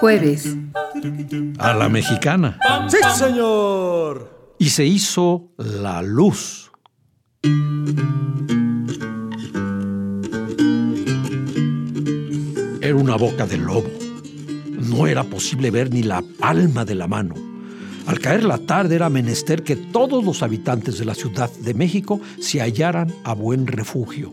Jueves. A la mexicana. Sí, señor. Y se hizo la luz. Era una boca de lobo. No era posible ver ni la palma de la mano. Al caer la tarde era menester que todos los habitantes de la Ciudad de México se hallaran a buen refugio.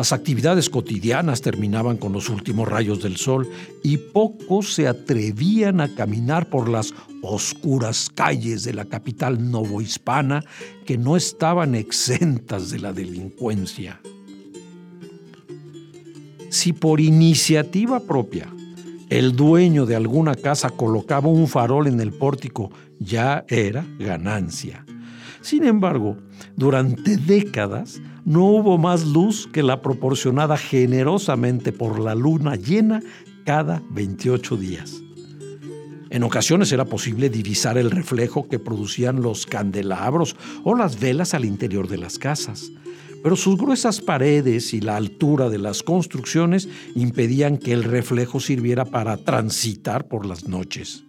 Las actividades cotidianas terminaban con los últimos rayos del sol y pocos se atrevían a caminar por las oscuras calles de la capital novohispana que no estaban exentas de la delincuencia. Si por iniciativa propia el dueño de alguna casa colocaba un farol en el pórtico, ya era ganancia. Sin embargo, durante décadas no hubo más luz que la proporcionada generosamente por la luna llena cada 28 días. En ocasiones era posible divisar el reflejo que producían los candelabros o las velas al interior de las casas, pero sus gruesas paredes y la altura de las construcciones impedían que el reflejo sirviera para transitar por las noches.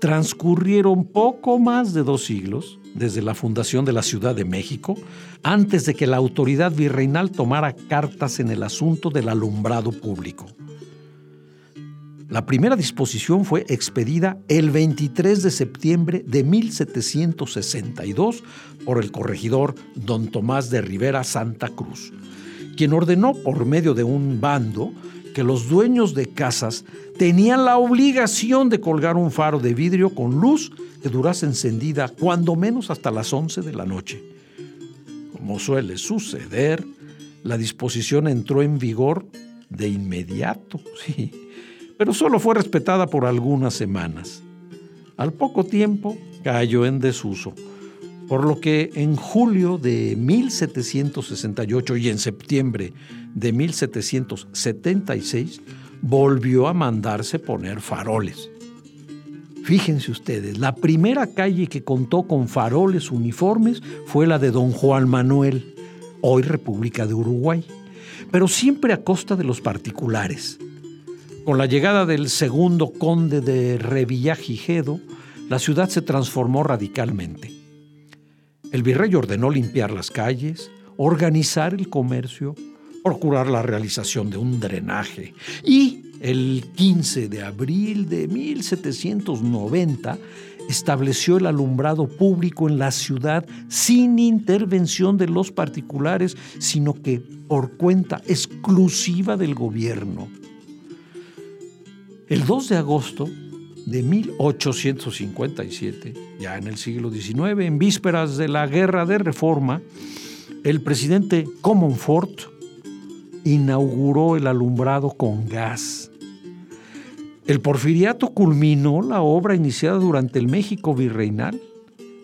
Transcurrieron poco más de dos siglos desde la fundación de la Ciudad de México, antes de que la autoridad virreinal tomara cartas en el asunto del alumbrado público. La primera disposición fue expedida el 23 de septiembre de 1762 por el corregidor don Tomás de Rivera Santa Cruz, quien ordenó por medio de un bando que los dueños de casas tenían la obligación de colgar un faro de vidrio con luz que durase encendida cuando menos hasta las 11 de la noche. Como suele suceder, la disposición entró en vigor de inmediato, sí, pero solo fue respetada por algunas semanas. Al poco tiempo cayó en desuso, por lo que en julio de 1768 y en septiembre de 1776 volvió a mandarse poner faroles. Fíjense ustedes, la primera calle que contó con faroles uniformes fue la de don Juan Manuel, hoy República de Uruguay, pero siempre a costa de los particulares. Con la llegada del segundo conde de Revillagigedo, la ciudad se transformó radicalmente. El virrey ordenó limpiar las calles, organizar el comercio, procurar la realización de un drenaje y el 15 de abril de 1790 estableció el alumbrado público en la ciudad sin intervención de los particulares, sino que por cuenta exclusiva del gobierno. El 2 de agosto de 1857, ya en el siglo XIX, en vísperas de la Guerra de Reforma, el presidente Comonfort inauguró el alumbrado con gas. El porfiriato culminó la obra iniciada durante el México virreinal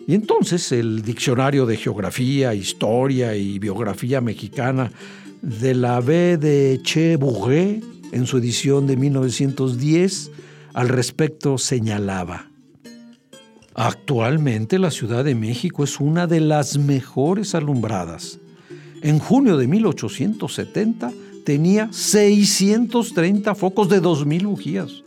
y entonces el Diccionario de Geografía, Historia y Biografía Mexicana de la B de Che Bourget, en su edición de 1910, al respecto señalaba, Actualmente la Ciudad de México es una de las mejores alumbradas. En junio de 1870 tenía 630 focos de 2.000 bujías,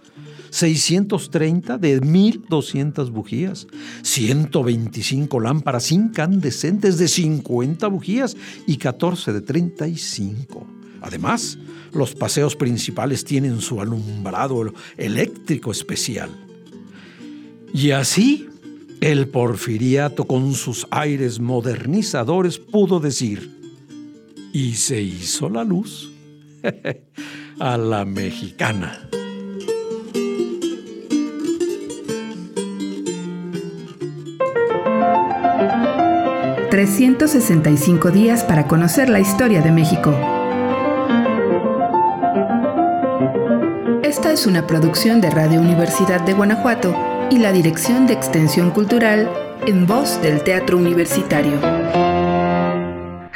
630 de 1.200 bujías, 125 lámparas incandescentes de 50 bujías y 14 de 35. Además, los paseos principales tienen su alumbrado eléctrico especial. Y así, el porfiriato con sus aires modernizadores pudo decir, y se hizo la luz a la mexicana. 365 días para conocer la historia de México. Esta es una producción de Radio Universidad de Guanajuato y la Dirección de Extensión Cultural en voz del Teatro Universitario.